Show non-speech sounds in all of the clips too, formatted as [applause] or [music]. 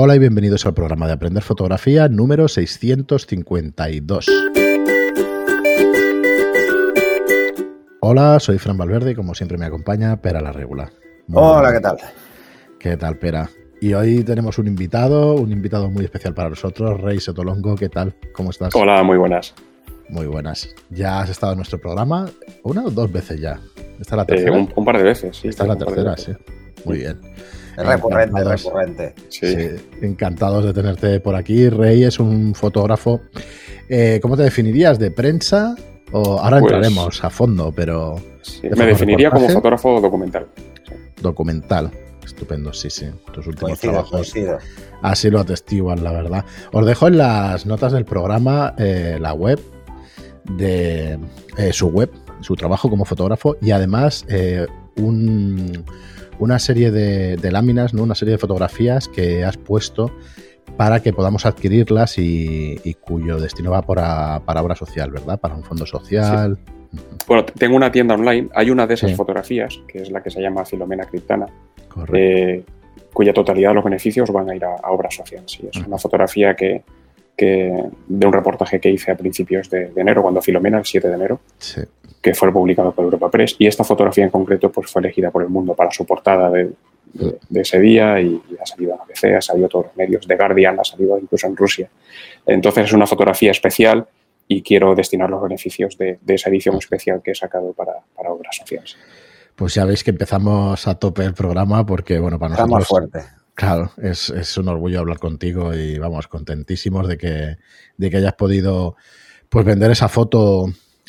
Hola y bienvenidos al programa de Aprender Fotografía número 652. Hola, soy Fran Valverde y como siempre me acompaña Pera la Regula. Hola, ¿qué tal? ¿Qué tal, Pera? Y hoy tenemos un invitado, un invitado muy especial para nosotros, Rey Sotolongo. ¿Qué tal? ¿Cómo estás? Hola, muy buenas. Muy buenas. Ya has estado en nuestro programa una o dos veces ya. ¿Esta es la tercera? Eh, un, par de veces, sí. Esta es la tercera, sí. Muy bien. Recurrente, recurrente. Sí. Encantados de tenerte por aquí. Rey es un fotógrafo. Eh, ¿Cómo te definirías? ¿De prensa? O ahora pues entraremos a fondo, pero. me definiría como fotógrafo documental. Documental. Estupendo, sí, sí. Tus últimos trabajos así lo atestiguan, la verdad. Os dejo en las notas del programa eh, la web de eh, su web, su trabajo como fotógrafo y además eh, una serie de, láminas, ¿no? una serie de fotografías que has puesto para que podamos adquirirlas y, cuyo destino va para, para, obra social, ¿verdad? Para un fondo social. Bueno, tengo una tienda online, hay una de esas fotografías, que es la que se llama Filomena Criptana, eh, cuya totalidad de los beneficios van a ir a, obra social. Sí, es una fotografía que, de un reportaje que hice a principios de, enero, cuando Filomena, el 7 de enero, que fue publicado por Europa Press. Y esta fotografía en concreto pues, fue elegida por el mundo para su portada de, ese día y, ha salido en ABC, ha salido en todos los medios, de Guardian, ha salido incluso en Rusia. Entonces es una fotografía especial y quiero destinar los beneficios de, esa edición especial que he sacado para, obras sociales. Pues ya veis que empezamos a tope el programa porque, bueno, para nosotros... fuerte Claro, es, un orgullo hablar contigo y vamos, contentísimos de que, de que hayas podido pues vender esa foto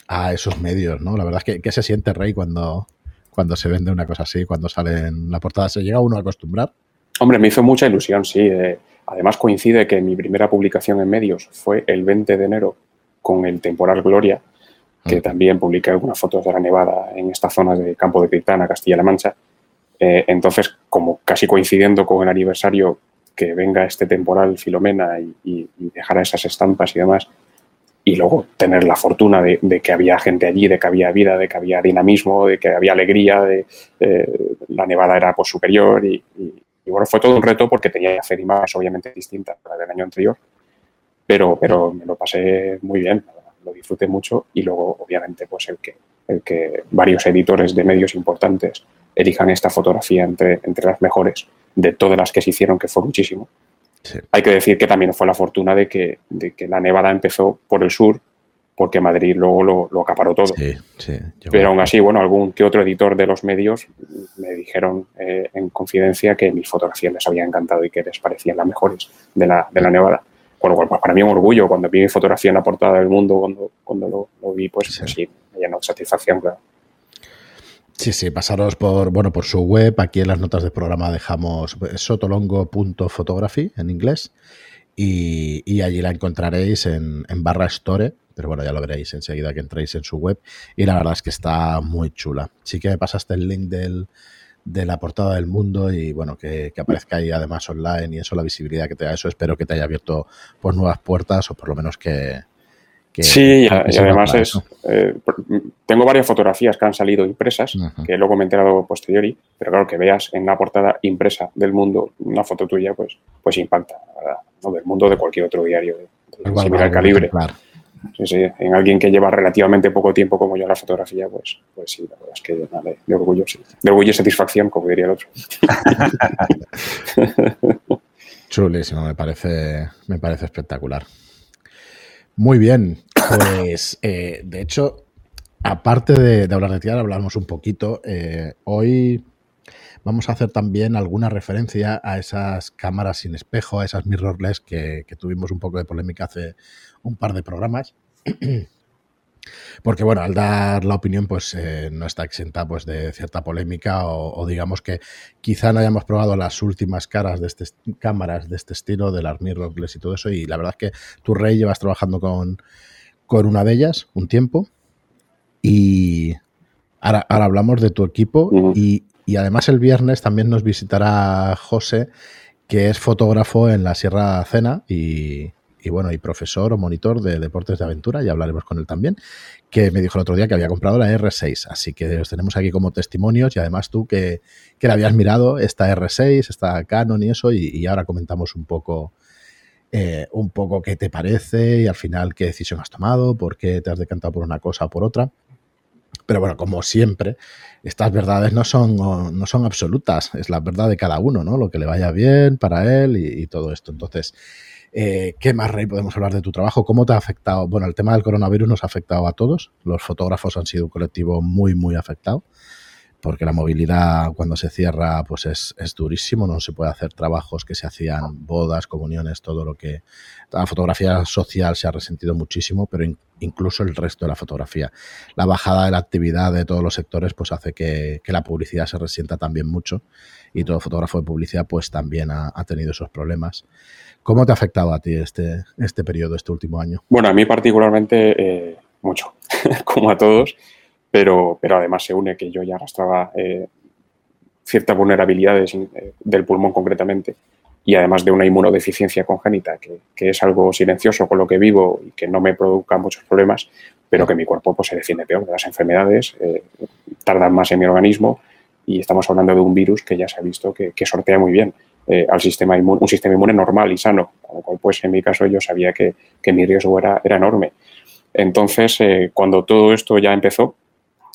a esos medios, ¿no? La verdad es que, ¿qué se siente, Rey, cuando, cuando se vende una cosa así, cuando sale en la portada? ¿Se llega uno a acostumbrar? Hombre, me hizo mucha ilusión, sí. Eh, además coincide que mi primera publicación en medios fue el 20 de enero con el temporal Gloria, que mm. también publiqué algunas fotos de la nevada en esta zona de Campo de Criptana, Castilla-La Mancha. Eh, entonces, como casi coincidiendo con el aniversario que venga este temporal Filomena y, y, dejara esas estampas y demás, y luego tener la fortuna de, que había gente allí, de que había vida, de que había dinamismo, de que había alegría, de eh, la nevada era pues, superior y, bueno, fue todo un reto porque tenía que hacer imágenes obviamente distintas a del año anterior, pero, pero me lo pasé muy bien, lo disfruté mucho y luego obviamente pues el que, el que varios editores de medios importantes elijan esta fotografía entre, entre las mejores de todas las que se hicieron, que fue muchísimo. Hay que decir que también fue la fortuna de que, de que la nevada empezó por el sur, porque Madrid luego lo, lo acaparó todo. Pero aún así, bueno, algún que otro editor de los medios me dijeron eh, en confidencia que mis fotografías les habían encantado y que les parecían las mejores de la, de la nevada. Con lo cual, pues para mí un orgullo cuando vi mi fotografía en la portada del mundo, cuando, cuando lo, vi, pues sí, pues sí me llenó de satisfacción, claro. Sí, sí, pasaros por, bueno, por su web. Aquí en las notas del programa dejamos sotolongo.photography en inglés y, allí la encontraréis en, barra store, pero bueno, ya lo veréis enseguida que entréis en su web y la verdad es que está muy chula. Sí que me pasaste el link del, de la portada del mundo y bueno, que, aparezca ahí además online y eso, la visibilidad que te da eso, espero que te haya abierto pues nuevas puertas o por lo menos que, sí, y además es. Eh, tengo varias fotografías que han salido impresas, que luego me he enterado posteriori, pero claro, que veas en la portada impresa del mundo una foto tuya, pues, pues impacta, ¿no? Del mundo de cualquier otro diario de, similar calibre. Sí, sí, en alguien que lleva relativamente poco tiempo como yo la fotografía, pues, pues sí, la verdad es que de, orgullo. De orgullo y satisfacción, como diría el otro. [laughs] Chulísimo, me parece, me parece espectacular. Muy bien, pues eh, de hecho, aparte de, hablar de tierra, hablamos un poquito. Eh, hoy vamos a hacer también alguna referencia a esas cámaras sin espejo, a esas mirrorless que, que tuvimos un poco de polémica hace un par de programas. [clears throat] Porque bueno, al dar la opinión pues eh, no está exenta pues de cierta polémica o, digamos que quizá no hayamos probado las últimas caras de este, cámaras de este estilo, de las mirrorless y todo eso. Y la verdad es que tu rey llevas trabajando con, con una de ellas un tiempo. Y ahora, hablamos de tu equipo y, y además el viernes también nos visitará José que es fotógrafo en la Sierra Cena y, bueno, y profesor o monitor de deportes de aventura, ya hablaremos con él también, que me dijo el otro día que había comprado la R6. Así que os tenemos aquí como testimonios y además tú que, que la habías mirado, esta R6, esta Canon y eso, y, ahora comentamos un poco. Eh, un poco qué te parece y al final qué decisión has tomado, por qué te has decantado por una cosa o por otra. Pero bueno, como siempre, estas verdades no son, no son absolutas, es la verdad de cada uno, ¿no? Lo que le vaya bien para él y, todo esto. Entonces, eh, ¿qué más, Rey, podemos hablar de tu trabajo? ¿Cómo te ha afectado? Bueno, el tema del coronavirus nos ha afectado a todos. Los fotógrafos han sido un colectivo muy, muy afectado porque la movilidad cuando se cierra pues es, es, durísimo, no se puede hacer trabajos que se hacían, bodas, comuniones, todo lo que... La fotografía social se ha resentido muchísimo, pero incluso el resto de la fotografía. La bajada de la actividad de todos los sectores pues hace que, que la publicidad se resienta también mucho y todo fotógrafo de publicidad pues también ha, ha, tenido esos problemas. ¿Cómo te ha afectado a ti este, este periodo, este último año? Bueno, a mí particularmente eh, mucho, [laughs] como a todos pero, pero además se une que yo ya arrastraba eh, ciertas vulnerabilidades eh, del pulmón concretamente y además de una inmunodeficiencia congénita, que, que, es algo silencioso con lo que vivo y que no me produzca muchos problemas, pero que mi cuerpo pues, se defiende peor de las enfermedades, eh, tardan más en mi organismo y estamos hablando de un virus que ya se ha visto que, que sortea muy bien al sistema inmune, un sistema inmune normal y sano, pues en mi caso yo sabía que, que mi riesgo era, era enorme. Entonces, cuando todo esto ya empezó,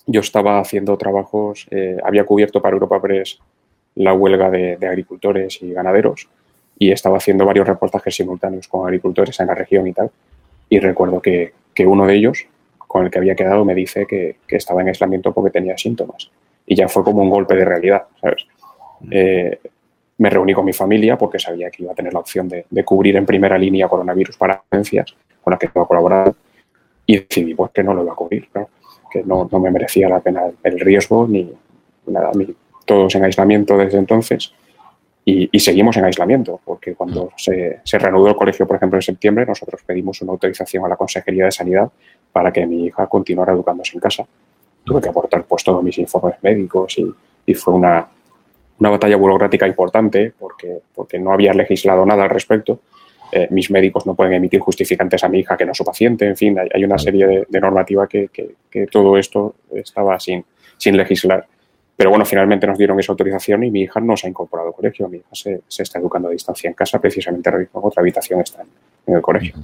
yo estaba haciendo trabajos, eh, había cubierto para Europa Press la huelga de, agricultores y ganaderos y estaba haciendo varios reportajes simultáneos con agricultores en la región y tal. Y recuerdo que, uno de ellos, con el que había quedado, me dice que, estaba en aislamiento porque tenía síntomas. Y ya fue como un golpe de realidad, ¿sabes? Mm. Eh, me reuní con mi familia porque sabía que iba a tener la opción de, cubrir en primera línea coronavirus para agencias con las que iba a colaborar y decidí pues, que no lo iba a cubrir. ¿no? Que no, me merecía la pena el riesgo ni nada. Todos en aislamiento desde entonces y, seguimos en aislamiento, porque cuando se, reanudó el colegio, por ejemplo, en septiembre, nosotros pedimos una autorización a la Consejería de Sanidad para que mi hija continuara educándose en casa. Tuve que aportar pues todos mis informes médicos y, fue una, una batalla burocrática importante porque, porque no había legislado nada al respecto eh, mis médicos no pueden emitir justificantes a mi hija que no es su paciente, en fin, hay, una serie de, normativa que, todo esto estaba sin, sin legislar. Pero bueno, finalmente nos dieron esa autorización y mi hija no se ha incorporado al colegio. Mi hija se, está educando a distancia en casa, precisamente otra habitación está en, el colegio.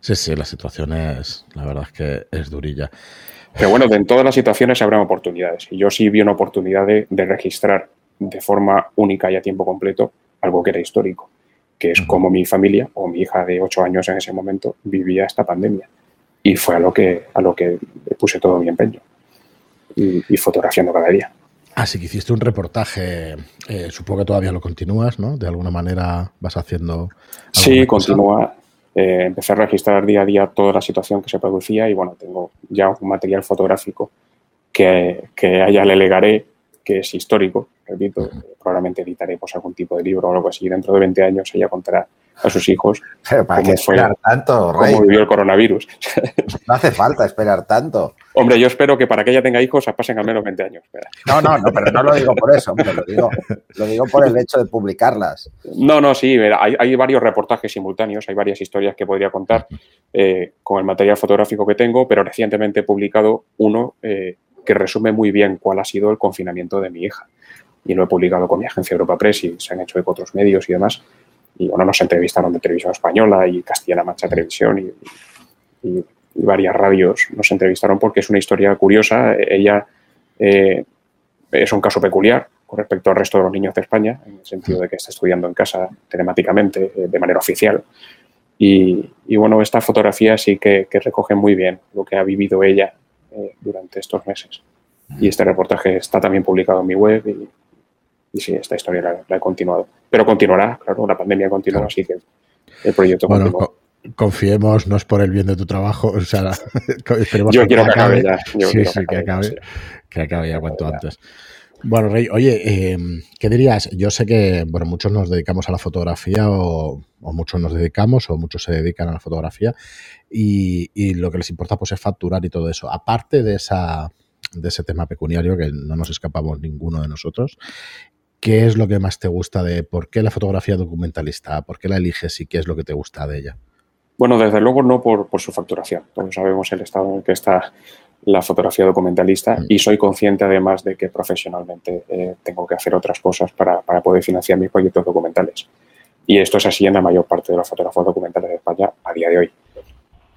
Sí, sí, la situación es, la verdad es que es durilla. Pero bueno, en todas las situaciones habrá oportunidades. Y yo sí vi una oportunidad de registrar de forma única y a tiempo completo algo que era histórico que es como mi familia o mi hija de 8 años en ese momento vivía esta pandemia. Y fue a lo que, a lo que puse todo mi empeño y, fotografiando cada día. Así que hiciste un reportaje, eh, supongo que todavía lo continúas, ¿no? De alguna manera vas haciendo... Sí, continúa. Eh, empecé a registrar día a día toda la situación que se producía y bueno, tengo ya un material fotográfico que, que a ella le legaré que es histórico, repito, probablemente editaré pues, algún tipo de libro o algo así. Dentro de 20 años ella contará a sus hijos [laughs] ¿Para qué esperar tanto, Rey? cómo vivió el coronavirus. [laughs] No hace falta esperar tanto. Hombre, yo espero que para que ella tenga hijos pasen al menos 20 años. No, no, no, pero no lo digo por eso, lo digo, lo digo por el hecho de publicarlas. No, no, sí, hay, hay varios reportajes simultáneos, hay varias historias que podría contar eh, con el material fotográfico que tengo, pero recientemente he publicado uno eh, que resume muy bien cuál ha sido el confinamiento de mi hija. Y lo he publicado con mi agencia Europa Press y se han hecho eco otros medios y demás. Y bueno, nos entrevistaron de Televisión Española y Castilla-La Mancha Televisión y, varias radios nos entrevistaron porque es una historia curiosa. Ella eh, es un caso peculiar con respecto al resto de los niños de España, en el sentido de que está estudiando en casa telemáticamente, eh, de manera oficial. Y, bueno, esta fotografía sí que, que recoge muy bien lo que ha vivido ella eh, durante estos meses. Y este reportaje está también publicado en mi web y, y sí, esta historia la, he continuado. Pero continuará, claro, la pandemia continúa, así que el proyecto bueno, confiemos, no es por el bien de tu trabajo, o sea, [laughs] esperemos Yo quiero que acabe, ya. sí, sí, que acabe, que acabe ya cuanto antes. Bueno, Rey, oye, em, ¿qué dirías? Yo sé que, bueno, muchos nos dedicamos a la fotografía o, muchos nos dedicamos o muchos se dedican a la fotografía y, lo que les importa pues es facturar y todo eso. Aparte de, esa, de ese tema pecuniario que no nos escapamos ninguno de nosotros, ¿qué es lo que más te gusta de por qué la fotografía documentalista? ¿Por qué la eliges y qué es lo que te gusta de ella? Bueno, desde luego no por, su facturación. Todos sabemos el estado en el que está la fotografía documentalista mm. y soy consciente además de que profesionalmente eh, tengo que hacer otras cosas para, poder financiar mis proyectos documentales. Y esto es así en la mayor parte de los fotógrafos documentales de España a día de hoy,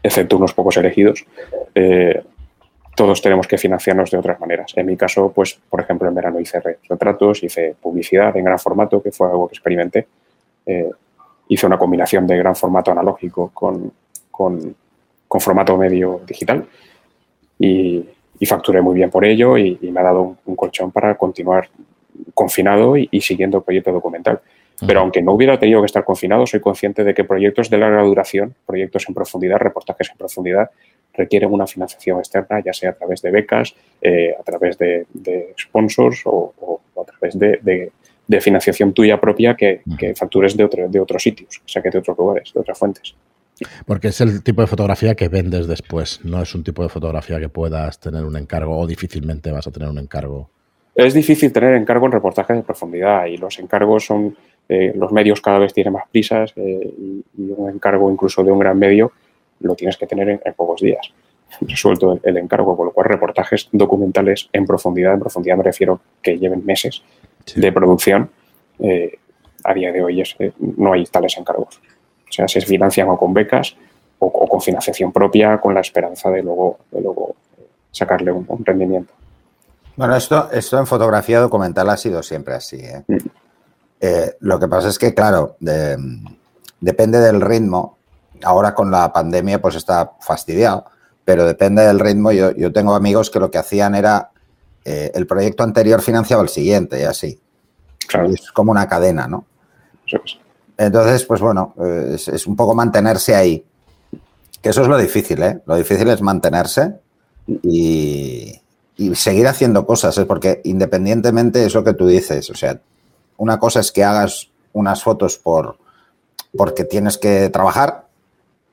excepto unos pocos elegidos. Eh, todos tenemos que financiarnos de otras maneras. En mi caso, pues, por ejemplo, en verano hice retratos, hice publicidad en gran formato, que fue algo que experimenté. Eh, hice una combinación de gran formato analógico con, con, formato medio digital y, facturé muy bien por ello y, me ha dado un, colchón para continuar confinado y, siguiendo el proyecto documental. Pero aunque no hubiera tenido que estar confinado, soy consciente de que proyectos de larga duración, proyectos en profundidad, reportajes en profundidad, requieren una financiación externa, ya sea a través de becas, eh, a través de, sponsors o, a través de, de financiación tuya propia que, factures de, otro, de otros sitios, o sea, que de otros lugares, de otras fuentes. Porque es el tipo de fotografía que vendes después, no es un tipo de fotografía que puedas tener un encargo o difícilmente vas a tener un encargo. Es difícil tener encargo en reportajes de profundidad y los encargos son, eh, los medios cada vez tienen más prisas eh, y, un encargo incluso de un gran medio lo tienes que tener en, pocos días resuelto el, encargo, con lo cual reportajes documentales en profundidad, en profundidad me refiero que lleven meses, de producción, eh, a día de hoy es, eh, no hay tales encargos. O sea, se financian o con becas o, con financiación propia con la esperanza de luego, de luego eh, sacarle un, rendimiento. Bueno, esto, esto en fotografía documental ha sido siempre así. Mm. lo que pasa es que, claro, depende del ritmo. Ahora con la pandemia pues está fastidiado, pero depende del ritmo. Yo, yo tengo amigos que lo que hacían era eh, el proyecto anterior financiaba el siguiente y así. Es como una cadena, ¿no? Entonces, pues bueno, es, un poco mantenerse ahí. Que eso es lo difícil, ¿eh? Lo difícil es mantenerse y, seguir haciendo cosas, ¿eh? porque independientemente es lo que tú dices, o sea, una cosa es que hagas unas fotos por porque tienes que trabajar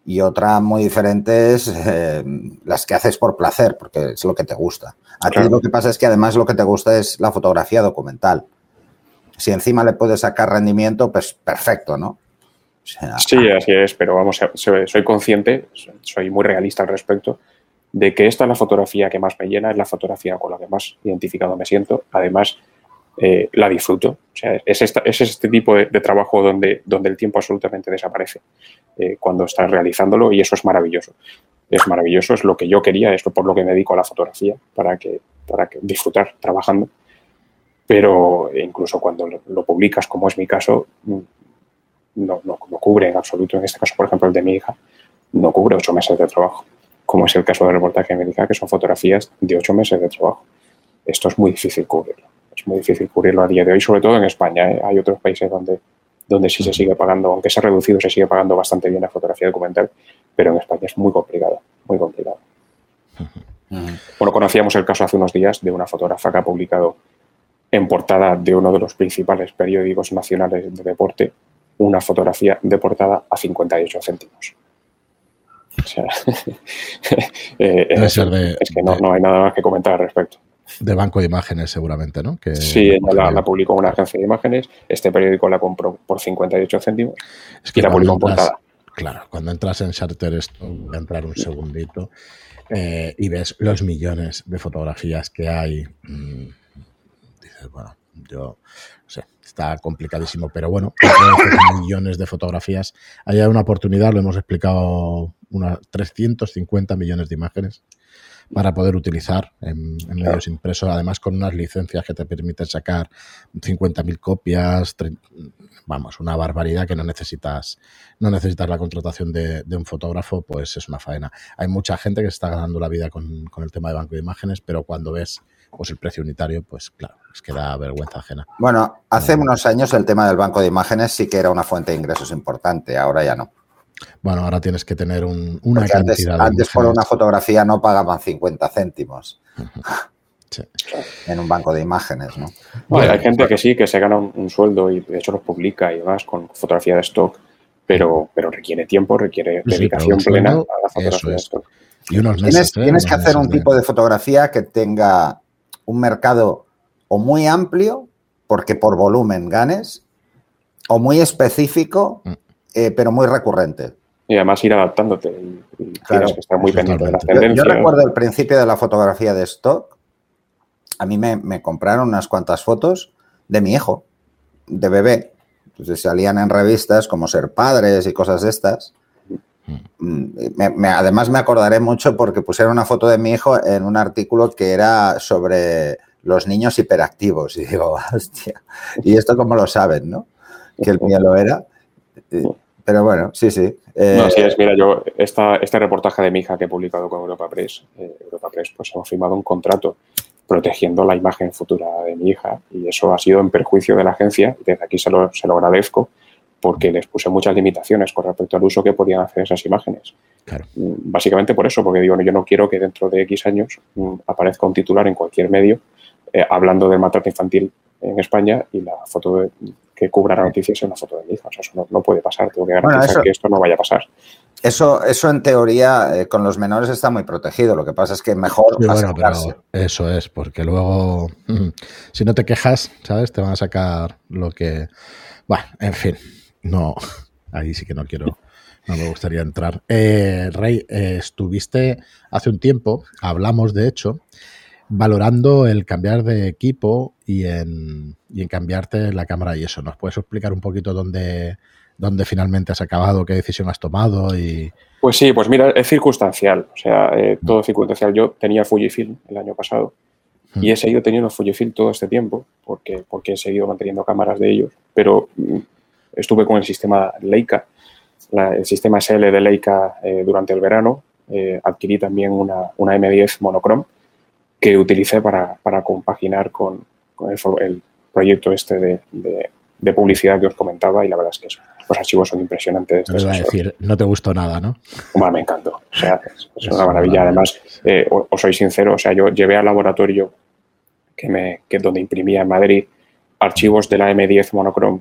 y otra muy diferente es eh, las que haces por placer, porque es lo que te gusta. A ti lo que pasa es que además lo que te gusta es la fotografía documental. Si encima le puedes sacar rendimiento, pues perfecto, ¿no? sí, así es, pero vamos, soy consciente, soy muy realista al respecto, de que esta es la fotografía que más me llena, es la fotografía con la que más identificado me siento. Además, eh, la disfruto. Es, es este tipo de, trabajo donde, donde el tiempo absolutamente desaparece eh, cuando estás realizándolo y eso es maravilloso. Es maravilloso, es lo que yo quería, es por lo que me dedico a la fotografía, para, que, para que disfrutar trabajando. Pero incluso cuando lo, publicas, como es mi caso, mm, no, no, no, cubre en absoluto, en este caso, por ejemplo, el de mi hija, no cubre ocho meses de trabajo, como es el caso del reportaje médica, que son fotografías de ocho meses de trabajo. Esto es muy difícil cubrirlo es muy difícil cubrirlo a día de hoy, sobre todo en España. ¿eh? Hay otros países donde, donde sí se sigue pagando, aunque se ha reducido, se sigue pagando bastante bien la fotografía documental, pero en España es muy complicado, muy complicado. Bueno, conocíamos el caso hace unos días de una fotógrafa que ha publicado en portada de uno de los principales periódicos nacionales de deporte una fotografía de portada a 58 céntimos. O sea, [laughs] eh, es, que no, no hay nada más que comentar al respecto de banco de imágenes seguramente, ¿no? Que sí, ella la, publicó una agencia de imágenes, este periódico la compró por 58 céntimos es que y la publicó en portada. Claro, cuando entras en Shutterstock, voy a entrar un segundito, eh, y ves los millones de fotografías que hay, mm, dices, bueno, yo no sé, está complicadísimo, pero bueno, millones de fotografías, hay una oportunidad, lo hemos explicado, unas 350 millones de imágenes para poder utilizar en, medios impresos, además con unas licencias que te permiten sacar 50.000 copias, vamos, una barbaridad que no necesitas, no necesitas la contratación de, un fotógrafo, pues es una faena. Hay mucha gente que se está ganando la vida con, el tema de banco de imágenes, pero cuando ves pues el precio unitario, pues claro, es que da vergüenza ajena. Bueno, hace unos años el tema del banco de imágenes sí que era una fuente de ingresos importante, ahora ya no. Bueno, ahora tienes que tener una cantidad. Antes, por una fotografía no pagaban 50 céntimos. [laughs] En un banco de imágenes, ¿no? hay gente que sí, que se gana un, sueldo y de hecho los publica y demás con fotografía de stock, pero, pero requiere tiempo, requiere dedicación plena a la fotografía de stock. Y unos tienes, ¿eh? tienes que hacer un tipo de fotografía que tenga un mercado o muy amplio porque por volumen ganes, o muy específico, mm. Eh, pero muy recurrente. Y además ir adaptándote y, tienes que estar muy pendiente de la tendencia. Yo, recuerdo el principio de la fotografía de stock. A mí me, compraron unas cuantas fotos de mi hijo, de bebé. Entonces salían en revistas como Ser Padres y cosas de estas. Mm, además me acordaré mucho porque pusieron una foto de mi hijo en un artículo que era sobre los niños hiperactivos. [laughs] Y digo, hostia, ¿y esto cómo lo saben, no? Que el mío lo era. Pero bueno, sí, sí. Eh, no, sí es, mira, yo, esta, este reportaje de mi hija que he publicado con Europa Press, eh, Europa Press, pues hemos firmado un contrato protegiendo la imagen futura de mi hija y eso ha sido en perjuicio de la agencia y desde aquí se lo, se lo agradezco porque les puse muchas limitaciones con respecto al uso que podían hacer esas imágenes. Mm, básicamente por eso, porque digo, yo no quiero que dentro de X años mm, aparezca un titular en cualquier medio eh, hablando del maltrato infantil en España y la foto que cubra la noticia es una foto de mi hija. O sea, eso no, puede pasar. Tengo que garantizar que esto no vaya a pasar. Eso, eso en teoría eh, con los menores está muy protegido. Lo que pasa es que mejor Eso es, porque luego, si no te quejas, ¿sabes? Te van a sacar lo que. Bueno, en fin, no. Ahí sí que no quiero. No me gustaría entrar. Eh, Rey, eh, estuviste hace un tiempo, hablamos de hecho, valorando el cambiar de equipo y en, y en cambiarte la cámara y eso. ¿Nos puedes explicar un poquito dónde, dónde finalmente has acabado, qué decisión has tomado? y Pues sí, pues mira, es circunstancial. O sea, eh, todo es circunstancial. Yo tenía Fujifilm el año pasado y he seguido teniendo Fujifilm todo este tiempo porque, porque he seguido manteniendo cámaras de ellos, pero mm, estuve con el sistema Leica, el sistema SL de Leica eh, durante el verano. Eh, adquirí también una, una M10 monochrome que utilicé para, compaginar con, el, proyecto este de, publicidad que os comentaba y la verdad es que los archivos son impresionantes. Te a decir, no te gustó nada, ¿no? me encantó. O sea, es, una maravilla. Además, eh, os soy sincero, o sea, yo llevé al laboratorio que me, que donde imprimía en Madrid archivos de la M10 monochrome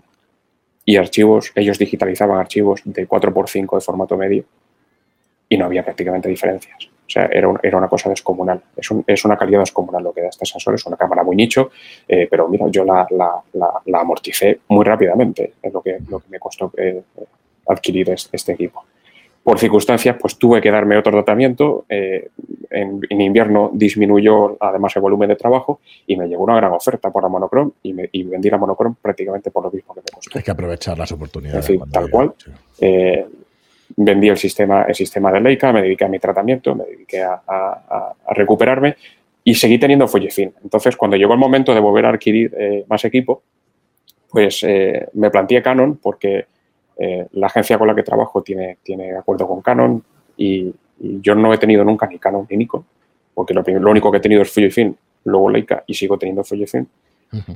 y archivos, ellos digitalizaban archivos de 4x5 de formato medio y no había prácticamente diferencias. Sea, era, era una cosa descomunal. Es, es, una calidad descomunal lo que da este sensor. Es una cámara muy nicho, eh, pero mira, yo la, la, la, amorticé muy rápidamente. Es lo que, lo que me costó eh, adquirir este, equipo. Por circunstancias, pues tuve que darme otro tratamiento. Eh, en, invierno disminuyó además el volumen de trabajo y me llegó una gran oferta por la monocrom y, me, y vendí la monocrom prácticamente por lo mismo que me costó. Hay que aprovechar las oportunidades. tal cual vendí el sistema, el sistema de Leica, me dediqué a mi tratamiento, me dediqué a, recuperarme y seguí teniendo Fujifilm. Entonces, cuando llegó el momento de volver a adquirir eh, más equipo, pues eh, me planteé Canon porque eh, la agencia con la que trabajo tiene, tiene acuerdo con Canon y, yo no he tenido nunca ni Canon ni Nikon, porque lo, lo único que he tenido es Fujifilm, luego Leica y sigo teniendo Fujifilm.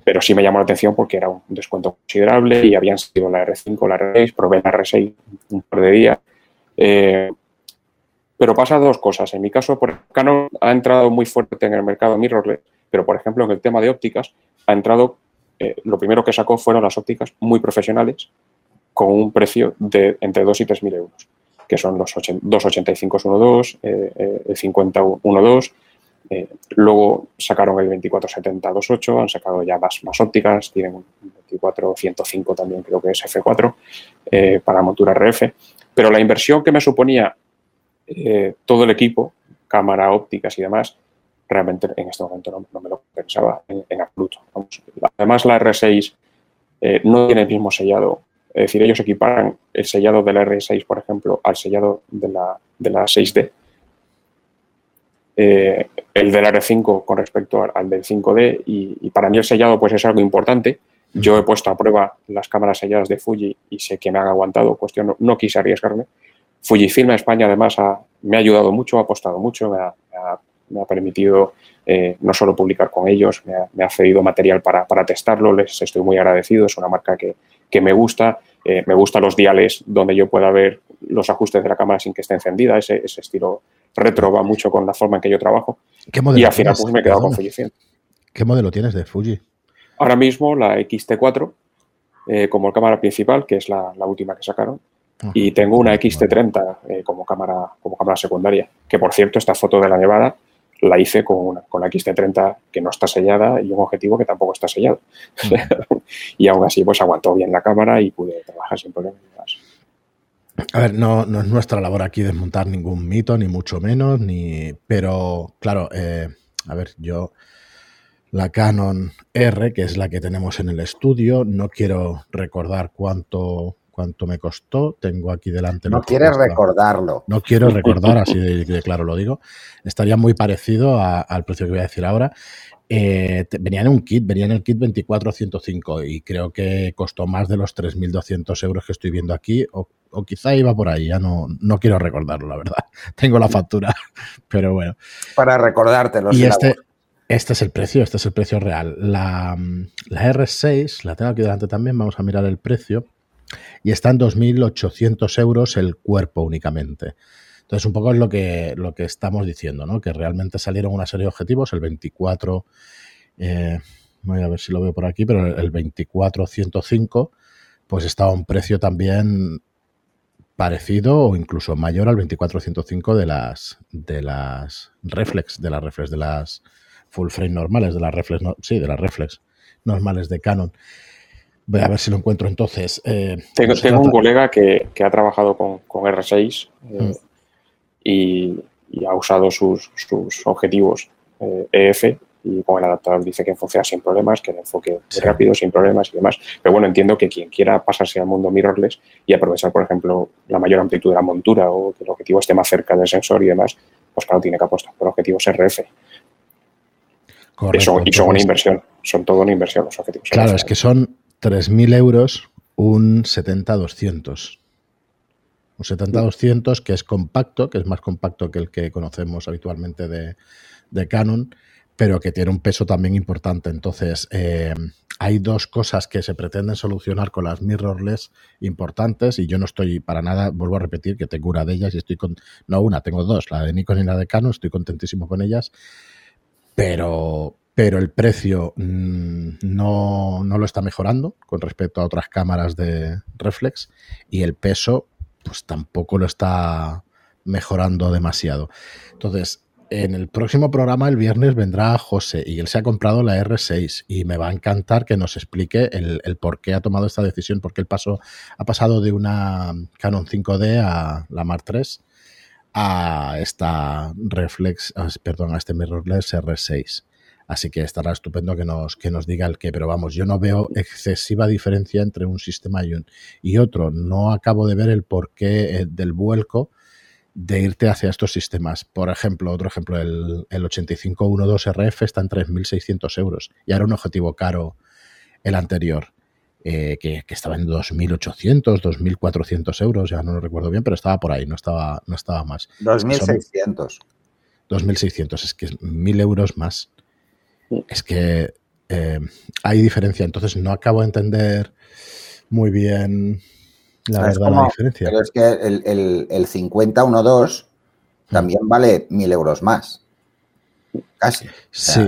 Pero sí me llamó la atención porque era un descuento considerable y habían sido la R5, la R6, probé la R6 un par de días. Eh, pero pasa dos cosas. En mi caso, por Canon ha entrado muy fuerte en el mercado mirrorless, pero por ejemplo en el tema de ópticas ha entrado, eh, lo primero que sacó fueron las ópticas muy profesionales con un precio de entre 2 y 3 mil euros, que son los 285 1.2, eh, el 50 1.2, eh, luego sacaron el 2470-28, han sacado ya más, más ópticas, tienen un 24-105 también creo que es F4 eh, para montura RF, pero la inversión que me suponía eh, todo el equipo, cámara, ópticas y demás, realmente en este momento no, me lo pensaba en, absoluto. Además la R6 no tiene el mismo sellado, es decir, ellos equiparan el sellado de la R6, por ejemplo, al sellado de la, de la 6D eh, el del R5 con respecto al, del 5D y, para mí el sellado pues es algo importante. Yo he puesto a prueba las cámaras selladas de Fuji y sé que me han aguantado, cuestión no, quise arriesgarme. Fujifilm España además me ha ayudado mucho, ha apostado mucho, me ha, permitido eh, no solo publicar con ellos, me ha, cedido material para, testarlo, les estoy muy agradecido, es una marca que, me gusta, eh, me gustan los diales donde yo pueda ver los ajustes de la cámara sin que esté encendida, ese, ese estilo retro va mucho con la forma en que yo trabajo. ¿Qué modelo y al final pues, me he quedado con Fujifilm. ¿Qué modelo tienes de Fuji? Ahora mismo la XT4 eh, como cámara principal, que es la, última que sacaron. Ah, y tengo una XT30 eh, como, cámara, como cámara secundaria, que por cierto esta foto de la nevada la hice con, con la XT30 que no está sellada y un objetivo que tampoco está sellado. [laughs] y aún así, pues aguantó bien la cámara y pude trabajar sin problemas. A ver, no, no, es nuestra labor aquí desmontar ningún mito, ni mucho menos, ni. Pero, claro, eh, a ver, yo. La Canon R, que es la que tenemos en el estudio, no quiero recordar cuánto, cuánto me costó. Tengo aquí delante. No quieres recordarlo. No quiero recordar, así de, claro lo digo. Estaría muy parecido al precio que voy a decir ahora. Eh, venía en un kit, venía en el kit 2405 y creo que costó más de los 3.200 euros que estoy viendo aquí, o, quizá iba por ahí, ya no, no quiero recordarlo, la verdad. [laughs] Tengo la factura, [laughs] pero bueno. Para recordártelo. Y este, este es el precio, este es el precio real. La, la R6, la tengo aquí delante también, vamos a mirar el precio, y está en 2.800 euros el cuerpo únicamente. Entonces, un poco es lo que, lo que estamos diciendo, ¿no? Que realmente salieron una serie de objetivos, el 24, eh, voy a ver si lo veo por aquí, pero el 24-105, pues estaba a un precio también parecido o incluso mayor al 24-105 de las, de las reflex, de las reflex, de las full frame normales, de las reflex, sí, de las reflex normales de Canon. Voy a ver si lo encuentro entonces. Eh, tengo, un colega que, ha trabajado con, R6 y, ha usado sus, objetivos EF eh, e y con el adaptador dice que funciona sin problemas, que el enfoque es rápido, sin problemas y demás. Pero bueno, entiendo que quien quiera pasarse al mundo mirrorless y aprovechar, por ejemplo, la mayor amplitud de la montura o que el objetivo esté más cerca del sensor y demás, pues claro, tiene que apostar por objetivos RF. Correcto, y son una inversión, son todo una inversión los objetivos. Claro, es que son 3.000 euros un 70-200 un 70-200 que es compacto, que es más compacto que el que conocemos habitualmente de, Canon, pero que tiene un peso también importante. Entonces, eh, hay dos cosas que se pretenden solucionar con las mirrorless importantes y yo no estoy para nada, vuelvo a repetir que tengo una de ellas y estoy con, no una, tengo dos, la de Nikon y la de Canon, estoy contentísimo con ellas, pero, pero el precio mm, no, no, lo está mejorando con respecto a otras cámaras de reflex y el peso pues tampoco lo está mejorando demasiado. Entonces, en el próximo programa, el viernes, vendrá José y él se ha comprado la R6 y me va a encantar que nos explique el, por qué ha tomado esta decisión, porque el paso ha pasado de una Canon 5D a la Mark III a esta Reflex, perdón, a este mirrorless R6. Así que estará estupendo que nos, que nos diga el qué, pero vamos, yo no veo excesiva diferencia entre un sistema y, un, y otro. No acabo de ver el porqué eh, del vuelco de irte hacia estos sistemas. Por ejemplo, otro ejemplo, el, el 8512RF está en 3.600 euros y ahora un objetivo caro el anterior, eh, que, estaba en 2.800, 2.400 euros, ya no lo recuerdo bien, pero estaba por ahí, no estaba, no estaba más. 2.600. 2.600, es que es 1.000 euros más es que eh, hay diferencia. Entonces no acabo de entender muy bien la verdad la diferencia. Pero es que el, el, el 5012 también vale mil euros más. Casi. sí.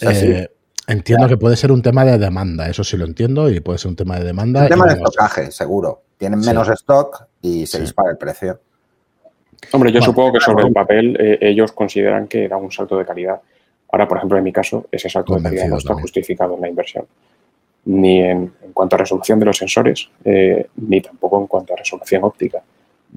Eh, entiendo que puede ser un tema de demanda, eso sí lo entiendo, y puede ser un tema de demanda. Un tema de estocaje, seguro. Tienen menos stock y se dispara el precio. Hombre, yo supongo que sobre el papel eh, ellos consideran que da un salto de calidad. Ahora, por ejemplo, en mi caso, ese salto de calidad no está justificado en la inversión. Ni en, cuanto a resolución de los sensores, eh, ni tampoco en cuanto a resolución óptica.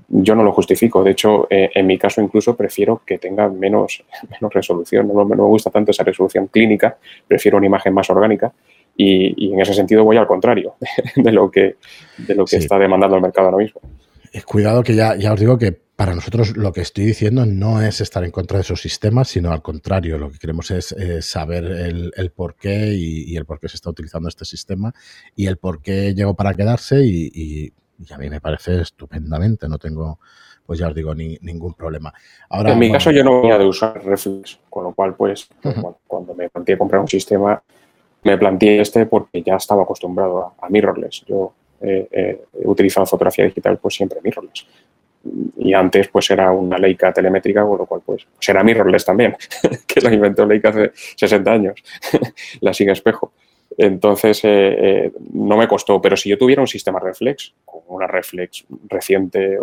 Yo no lo justifico. De hecho, eh, en mi caso incluso prefiero que tenga menos, [laughs] menos resolución. No, me gusta tanto esa resolución clínica, prefiero una imagen más orgánica. Y, en ese sentido voy al contrario [laughs] de lo que, de lo que está demandando el mercado ahora mismo. Eh, cuidado que ya, ya os digo que para nosotros lo que estoy diciendo no es estar en contra de esos sistemas, sino al contrario, lo que queremos es, saber el, por qué y, el por qué se está utilizando este sistema y el por qué llegó para quedarse y, a mí me parece estupendamente, no tengo, pues ya os digo, ni, ningún problema. Ahora, en mi caso yo no voy a de usar Reflex, con lo cual pues, cuando, me planteé comprar un sistema, me planteé este porque ya estaba acostumbrado a, mirrorless. Yo he utilizado fotografía digital pues siempre mirrorless y antes pues era una Leica telemétrica, con lo cual pues, pues era mirrorless también, [laughs] que la inventó Leica hace 60 años, [laughs] la sin espejo. Entonces eh, eh, no me costó, pero si yo tuviera un sistema reflex, con una reflex reciente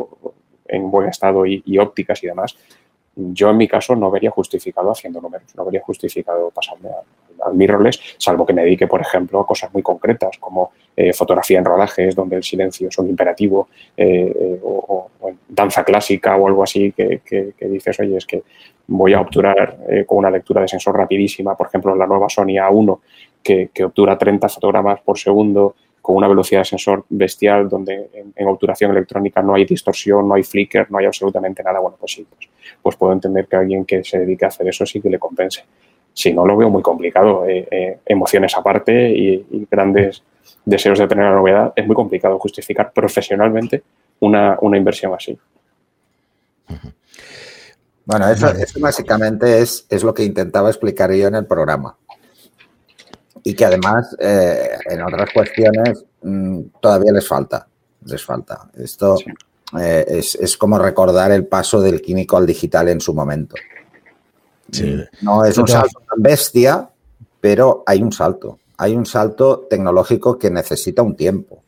en buen estado y, ópticas y demás, yo en mi caso no vería justificado haciendo números, no vería justificado pasarme al mirrorless, salvo que me dedique, por ejemplo, a cosas muy concretas como eh, fotografía en rodajes donde el silencio es un imperativo eh, eh, o, danza clásica o algo así que, dices, oye, es que voy a obturar con una lectura de sensor rapidísima, por ejemplo, la nueva Sony A1 que, que obtura 30 fotogramas por segundo con una velocidad de sensor bestial donde en, obturación electrónica no hay distorsión, no hay flicker, no hay absolutamente nada, bueno, pues sí, pues, pues, puedo entender que alguien que se dedique a hacer eso sí que le compense. Si no, lo veo muy complicado. Eh, eh, emociones aparte y, grandes deseos de tener la novedad, es muy complicado justificar profesionalmente una, inversión así. Bueno, eso, eso básicamente es, es, lo que intentaba explicar yo en el programa y que además eh, en otras cuestiones mm, todavía les falta. Les falta. Esto eh, es, como recordar el paso del químico al digital en su momento. No es un salto tan bestia, pero hay un salto. Hay un salto tecnológico que necesita un tiempo.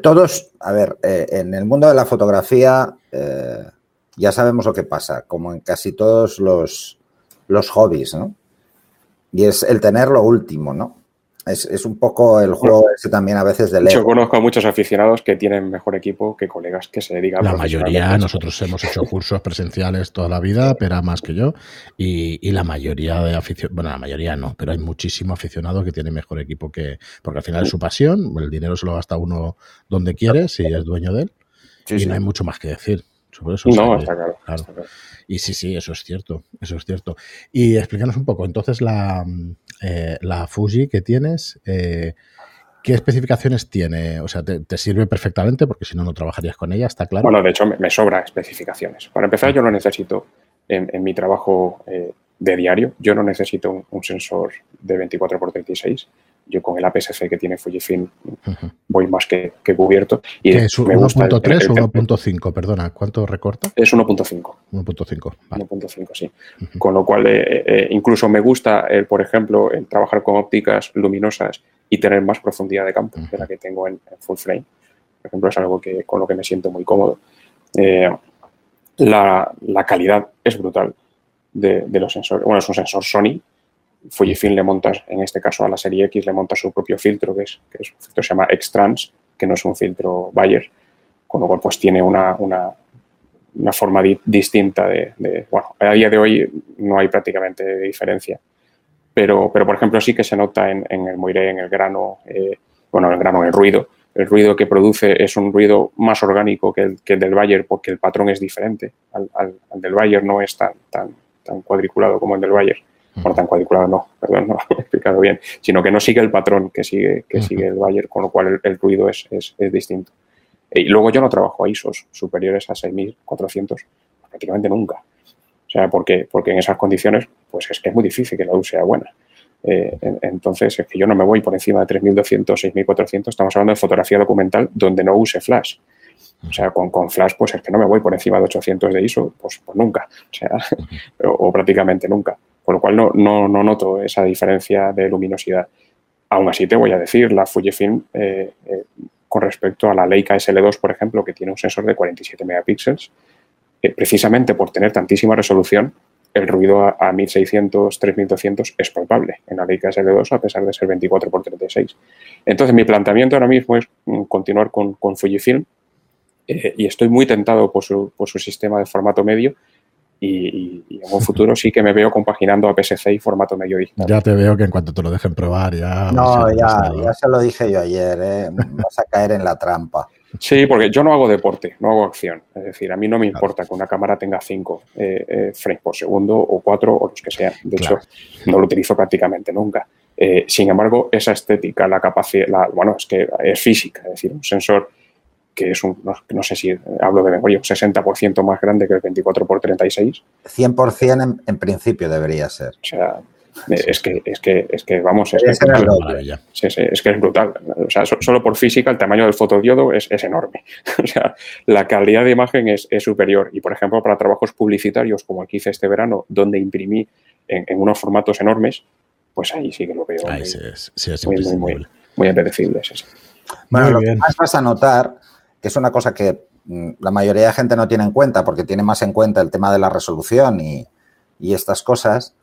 Todos, a ver, eh, en el mundo de la fotografía ya sabemos lo que pasa, como en casi todos los, los hobbies, ¿no? Y es el tener lo último, ¿no? Es, un poco el juego ese también a veces de Yo conozco a muchos aficionados que tienen mejor equipo que colegas que se dedican La mayoría, nosotros hemos hecho cursos presenciales toda la vida, pero más que yo, y, la mayoría de aficionados, bueno, la mayoría no, pero hay muchísimo aficionado que tiene mejor equipo que, porque al final es su pasión, el dinero se lo gasta uno donde quiere, si es dueño de él, y no hay mucho más que decir. Sobre eso, no, está claro. Y sí, sí, eso es cierto, eso es cierto. Y explícanos un poco, entonces la, eh, la Fuji que tienes, eh, ¿qué especificaciones tiene? O sea, te, sirve perfectamente porque si no, no trabajarías con ella, está claro. Bueno, de hecho, me, sobra especificaciones. Para empezar, yo lo necesito en, mi trabajo eh, de diario. Yo no necesito un, un sensor de 24 x 36 yo con el APS-C que tiene Fujifilm voy más que, cubierto. Y ¿Es 1.3 o 1.5? Perdona, ¿cuánto recorta? Es 1.5. 1.5, 1.5, sí. Con lo cual, eh, eh, incluso me gusta, el, por ejemplo, el trabajar con ópticas luminosas y tener más profundidad de campo que la que tengo en, full frame. Por ejemplo, es algo que, con lo que me siento muy cómodo. Eh, la, calidad es brutal de, de, los sensores. Bueno, es un sensor Sony, Fujifilm le monta, en este caso a la serie X, le monta su propio filtro, que es, que es un filtro que se llama X-Trans, que no es un filtro Bayer, con lo cual pues tiene una, una, una forma distinta de, bueno, a día de hoy no hay prácticamente diferencia, pero, pero por ejemplo sí que se nota en, en el moiré, en el grano, eh, bueno, en el grano, en el ruido, el ruido que produce es un ruido más orgánico que el, que el del Bayer porque el patrón es diferente. Al, al, del Bayer no es tan, tan, tan cuadriculado como el del Bayer por tan cuadriculado no, perdón, [laughs] no lo he explicado bien, sino que no sigue el patrón que sigue, que sigue el Bayer, con lo cual el, ruido es, es, distinto. Y luego yo no trabajo a ISOs superiores a 6400, prácticamente nunca. O sea, porque, porque en esas condiciones, pues es es muy difícil que la luz sea buena. Eh, entonces, es que yo no me voy por encima de 3200, 6400, estamos hablando de fotografía documental donde no use flash. O sea, con, con, flash, pues es que no me voy por encima de 800 de ISO, pues, pues nunca, o sea, [laughs] o prácticamente nunca. Con lo cual no, no, no, noto esa diferencia de luminosidad. Aún así te voy a decir, la Fujifilm eh, eh, con respecto a la Leica SL2, por ejemplo, que tiene un sensor de 47 megapíxeles, eh, precisamente por tener tantísima resolución, el ruido a, 1600, 3200 es palpable en la Leica SL2 a pesar de ser 24 x 36. Entonces mi planteamiento ahora mismo es mm, continuar con, Fujifilm y estoy muy tentado por su sistema de formato medio y, en un futuro sí que me veo compaginando a PSC y formato medio digital. Ya te veo que en cuanto te lo dejen probar ya... No, ya, ya se lo dije yo ayer, ¿eh? vas a caer en la trampa. Sí, porque yo no hago deporte, no hago acción. Es decir, a mí no me importa que una cámara tenga 5 eh, eh, frames por segundo o 4 o los que sean. De hecho, no lo utilizo prácticamente nunca. Eh, sin embargo, esa estética, la capacidad, la, bueno, es que es física, es decir, un sensor que es un, no, sé si hablo de memoria, un 60% más grande que el 24 x 36. 100% en, en, principio debería ser. O sea, es, que, es, que, es que, vamos, es que, es, brutal. es que es brutal. O sea, solo por física el tamaño del fotodiodo es, enorme. [laughs] O sea, la calidad de imagen es, superior. Y, por ejemplo, para trabajos publicitarios, como aquí hice este verano, donde imprimí en, unos formatos enormes, pues ahí sí que lo veo. Ahí sí, es, muy, muy, muy, muy apetecible. Bueno, lo que más vas a notar que es una cosa que mm, la mayoría de gente no tiene en cuenta porque tiene más en cuenta el tema de la resolución y, estas cosas,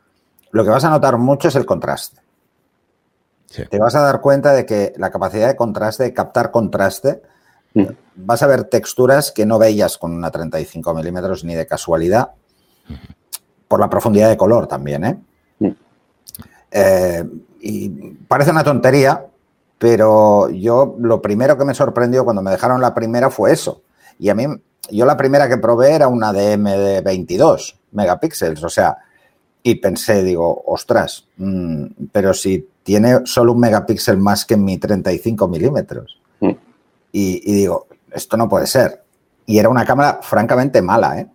lo que vas a notar mucho es el contraste. Te vas a dar cuenta de que la capacidad de contraste, de captar contraste, mm. vas a ver texturas que no veías con una 35 milímetros ni de casualidad, por la profundidad de color también, ¿eh? Mm. Eh, y parece una tontería, pero yo lo primero que me sorprendió cuando me dejaron la primera fue eso. Y a mí, yo la primera que probé era una DM de 22 megapíxeles, o sea, y pensé, digo, ostras, mm, pero si tiene solo un megapíxel más que mi 35 milímetros. Mm. Y, digo, esto no puede ser. Y era una cámara francamente mala, ¿eh?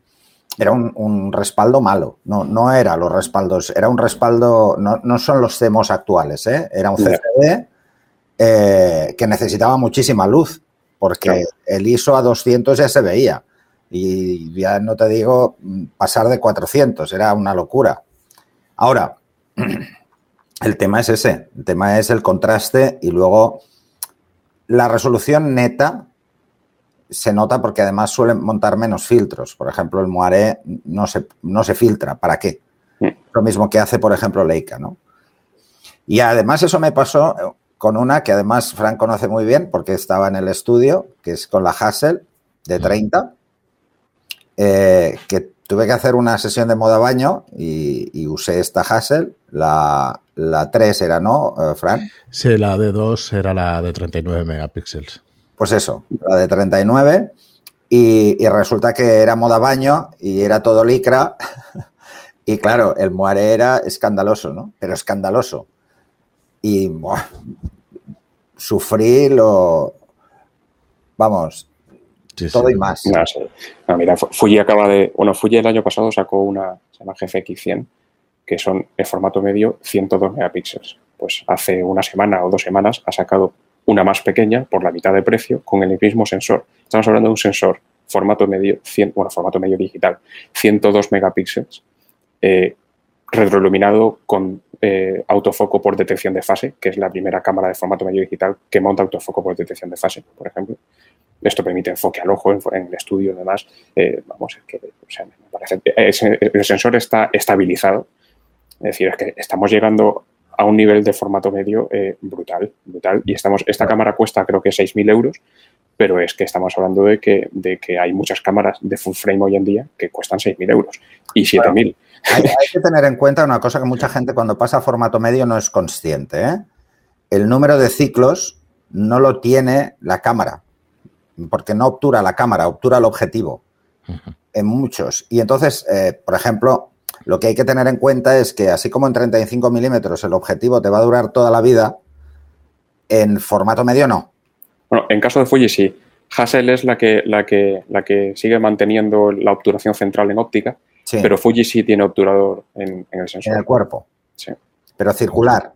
Era un, respaldo malo, no, no era los respaldos, era un respaldo, no, no son los CMOS actuales, ¿eh? Era un CCD eh, que necesitaba muchísima luz, porque el ISO a 200 ya se veía. Y ya no te digo pasar de 400, era una locura. Ahora, [clears throat] el tema es ese, el tema es el contraste y luego la resolución neta se nota porque además suelen montar menos filtros. Por ejemplo, el Moiré no se, no se filtra. ¿Para qué? Mm. Lo mismo que hace, por ejemplo, Leica, ¿no? Y además eso me pasó con una que además Frank conoce muy bien porque estaba en el estudio, que es con la Hassel de 30, eh, que tuve que hacer una sesión de moda baño y, usé esta Hassel, la, la 3 era, ¿no, eh, Frank? Sí, la de 2 era la de 39 megapíxeles. Pues eso, la de 39 y, y resulta que era moda baño y era todo licra [laughs] y claro, el muare era escandaloso, ¿no? Pero escandaloso y sufrí lo. Vamos, todo y más. mira, Fuji acaba de. Bueno, Fuji el año pasado sacó una, se llama GFX 100, que son en formato medio 102 megapíxeles. Pues hace una semana o dos semanas ha sacado una más pequeña por la mitad de precio con el mismo sensor. Estamos hablando de un sensor formato medio, 100, bueno, formato medio digital, 102 megapíxeles, eh, retroiluminado con eh, autofoco por detección de fase, que es la primera cámara de formato medio digital que monta autofoco por detección de fase, por ejemplo. Esto permite enfoque al ojo en, el estudio y demás. Eh, vamos, que, o sea, me parece, el sensor está estabilizado. Es decir, es que estamos llegando a un nivel de formato medio eh, brutal, brutal. Y estamos, esta cámara cuesta creo que 6.000 euros, pero es que estamos hablando de que, de que hay muchas cámaras de full frame hoy en día que cuestan 6.000 euros y 7.000. Hay, que tener en cuenta una cosa que mucha gente cuando pasa a formato medio no es consciente. ¿eh? El número de ciclos no lo tiene la cámara, porque no obtura la cámara, obtura el objetivo en muchos. Y entonces, eh, por ejemplo, lo que hay que tener en cuenta es que así como en 35 milímetros el objetivo te va a durar toda la vida, en formato medio no. Bueno, en caso de Fuji sí. Hassel es la que, la que, la que sigue manteniendo la obturación central en óptica pero Fuji sí tiene obturador en, el sensor. En el cuerpo. Sí. Pero circular.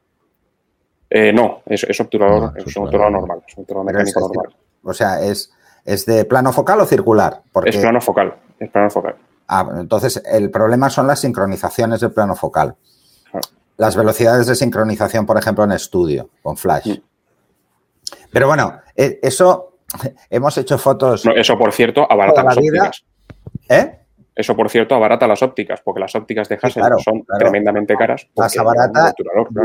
Eh, no, es, obturador, es un obturador normal, es un obturador mecánico normal. O sea, ¿es, ¿es de plano focal o circular? Es plano focal, es plano focal. Ah, entonces el problema son las sincronizaciones del plano focal. Las velocidades de sincronización, por ejemplo, en estudio, con flash. Mm. Pero bueno, e, eso [laughs] hemos hecho fotos. eso, por cierto, abarata las ópticas. ¿Eh? Eso, por cierto, abarata las ópticas, porque las ópticas de Hasselblad son tremendamente caras. Más abarata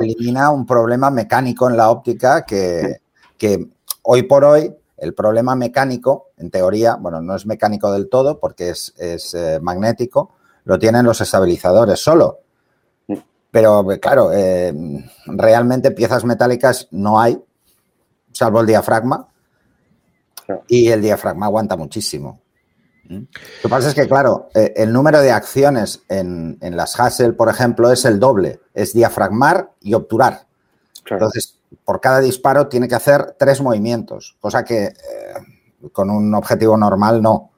elimina un problema mecánico en la óptica que, [laughs] que hoy por hoy el problema mecánico, en teoría, bueno, no es mecánico del todo porque es, eh, magnético, lo tienen los estabilizadores solo. Pero, claro, eh, realmente piezas metálicas no hay, salvo el diafragma. Y el diafragma aguanta muchísimo. Lo que pasa es que, claro, eh, el número de acciones en, las Hassel, por ejemplo, es el doble. Es diafragmar y obturar. Entonces, por cada disparo tiene que hacer tres movimientos, cosa que eh, con un objetivo normal no.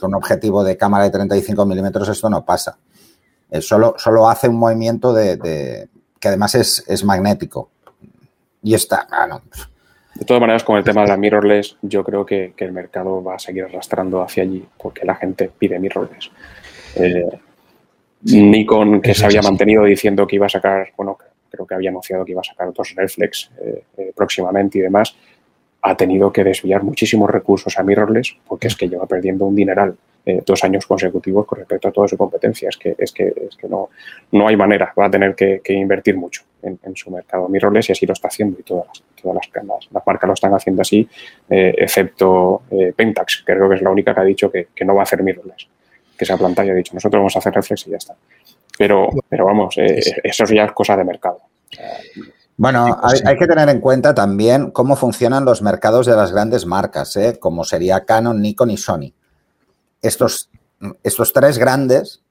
Con un objetivo de cámara de 35 milímetros esto no pasa. Eh, solo, solo, hace un movimiento de, que además es, magnético. Y está, ah, de todas maneras, con el tema de la mirrorless, yo creo que, el mercado va a seguir arrastrando hacia allí porque la gente pide mirrorless. Eh, Nikon, que se había mantenido diciendo que iba a sacar, bueno, creo que había anunciado que iba a sacar otros reflex eh, eh, próximamente y demás, ha tenido que desviar muchísimos recursos a mirrorless porque es que lleva perdiendo un dineral eh, dos años consecutivos con respecto a toda su competencia. Es que, es que, es que no, no hay manera, va a tener que, invertir mucho en, su mercado mirrorless y así lo está haciendo y todas las, todas las, las, marcas lo están haciendo así, eh, excepto eh, Pentax, que creo que es la única que ha dicho que, no va a hacer mirrorless, que se ha plantado y ha dicho, nosotros vamos a hacer reflex y ya está. Pero, pero vamos, eso ya es cosa de mercado. Bueno, hay, que tener en cuenta también cómo funcionan los mercados de las grandes marcas, ¿eh? como sería Canon, Nikon y Sony. Estos, estos tres grandes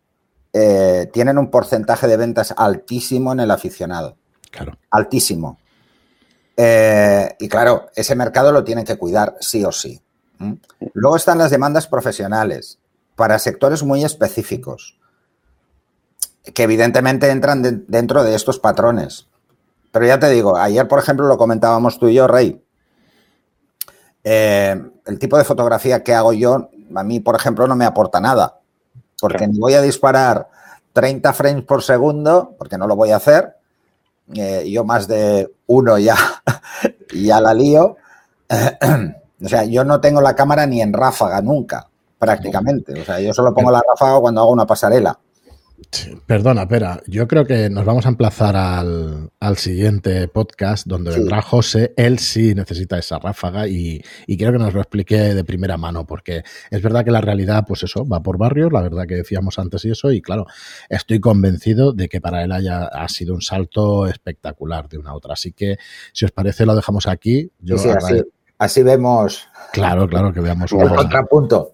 eh, tienen un porcentaje de ventas altísimo en el aficionado. Claro. Altísimo. Eh, y claro, ese mercado lo tienen que cuidar sí o sí. Luego están las demandas profesionales para sectores muy específicos, que evidentemente entran dentro de estos patrones. Pero ya te digo, ayer, por ejemplo, lo comentábamos tú y yo, Rey. Eh, el tipo de fotografía que hago yo, a mí, por ejemplo, no me aporta nada. Porque ni voy a disparar 30 frames por segundo, porque no lo voy a hacer. Eh, yo más de uno ya, [laughs] ya la lío. [clears throat] o sea, yo no tengo la cámara ni en ráfaga nunca, prácticamente. O sea, yo solo pongo la ráfaga cuando hago una pasarela perdona, espera. Yo creo que nos vamos a emplazar al, siguiente podcast donde vendrá José. Él sí necesita esa ráfaga y, y, quiero que nos lo explique de primera mano, porque es verdad que la realidad, pues eso, va por barrios, la verdad que decíamos antes y eso, y claro, estoy convencido de que para él haya ha sido un salto espectacular de una a otra. Así que, si os parece, lo dejamos aquí. Yo así, vemos. Claro, claro, que veamos un contrapunto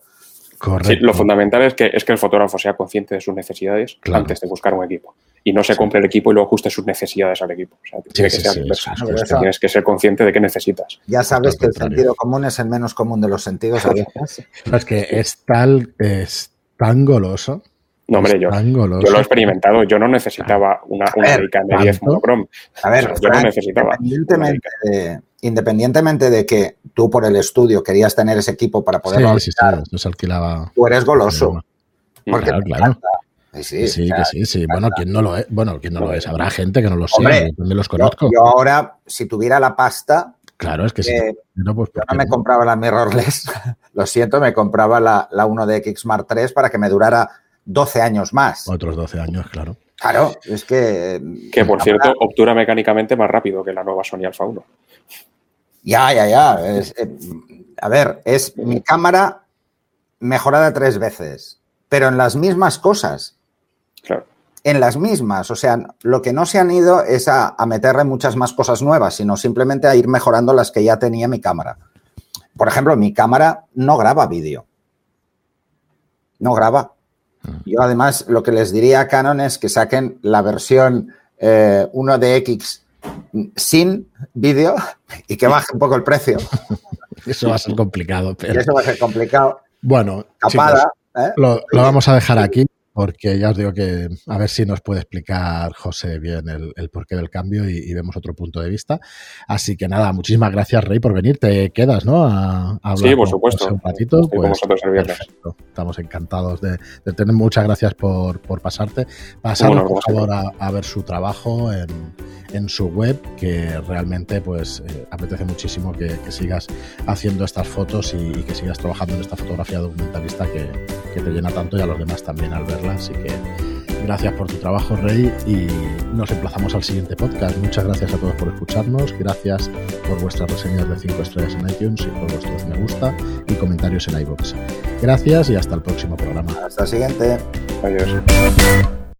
lo fundamental es que, es que el fotógrafo sea consciente de sus necesidades antes de buscar un equipo. Y no se compre el equipo y luego ajuste sus necesidades al equipo. tienes que ser consciente de qué necesitas. Ya sabes que el sentido común es el menos común de los sentidos. [laughs] es que es, tal, es tan goloso no, hombre, yo, yo, lo he experimentado. Yo no necesitaba una, una de 10 monochrome. A ver, yo no necesitaba. Independientemente de, independientemente de que tú por el estudio querías tener ese equipo para poder sí, sí, sí, alquilaba. Tú eres goloso. Porque claro, claro. Sí, sí, que sí, sí. Bueno, ¿quién no lo es? Bueno, ¿quién no lo es? Habrá gente que no lo sé, yo los conozco. Yo, ahora, si tuviera la pasta, Claro, es que si eh, no, pues, yo no me compraba la mirrorless, [laughs] lo siento, me compraba la, la 1DX Mark 3 para que me durara 12 años más. Otros 12 años, claro. Claro, es que... Que por cierto, obtura mecánicamente más rápido que la nueva Sony Alpha 1. Ya, ya, ya. Eh, a ver, es mi cámara mejorada tres veces, pero en las mismas cosas. Claro. En las mismas. O sea, lo que no se han ido es a, a meterle muchas más cosas nuevas, sino simplemente a ir mejorando las que ya tenía mi cámara. Por ejemplo, mi cámara no graba vídeo. No graba. Yo además lo que les diría a Canon es que saquen la versión 1DX eh, sin vídeo y que baje un poco el precio. [laughs] Eso va a ser complicado. Pero... Eso va a ser complicado. Bueno, ¿eh? lo, vamos a dejar aquí porque ya os digo que a ver si nos puede explicar José bien el, porqué del cambio y, vemos otro punto de vista. Así que nada, muchísimas gracias, Rey, por venir. Te quedas, ¿no? A, hablar sí, por supuesto. un ratito. Pues, Estamos encantados de, tener. Muchas gracias por, pasarte. Pasar, por favor, a, ver su trabajo en, su web, que realmente pues eh, apetece muchísimo que, sigas haciendo estas fotos y, que sigas trabajando en esta fotografía documentalista que, que te llena tanto y a los demás también al verla Así que gracias por tu trabajo, Rey, y nos emplazamos al siguiente podcast. Muchas gracias a todos por escucharnos, gracias por vuestras reseñas de 5 estrellas en iTunes y por vuestros me gusta y comentarios en iBox. Gracias y hasta el próximo programa. Hasta el siguiente. Adiós.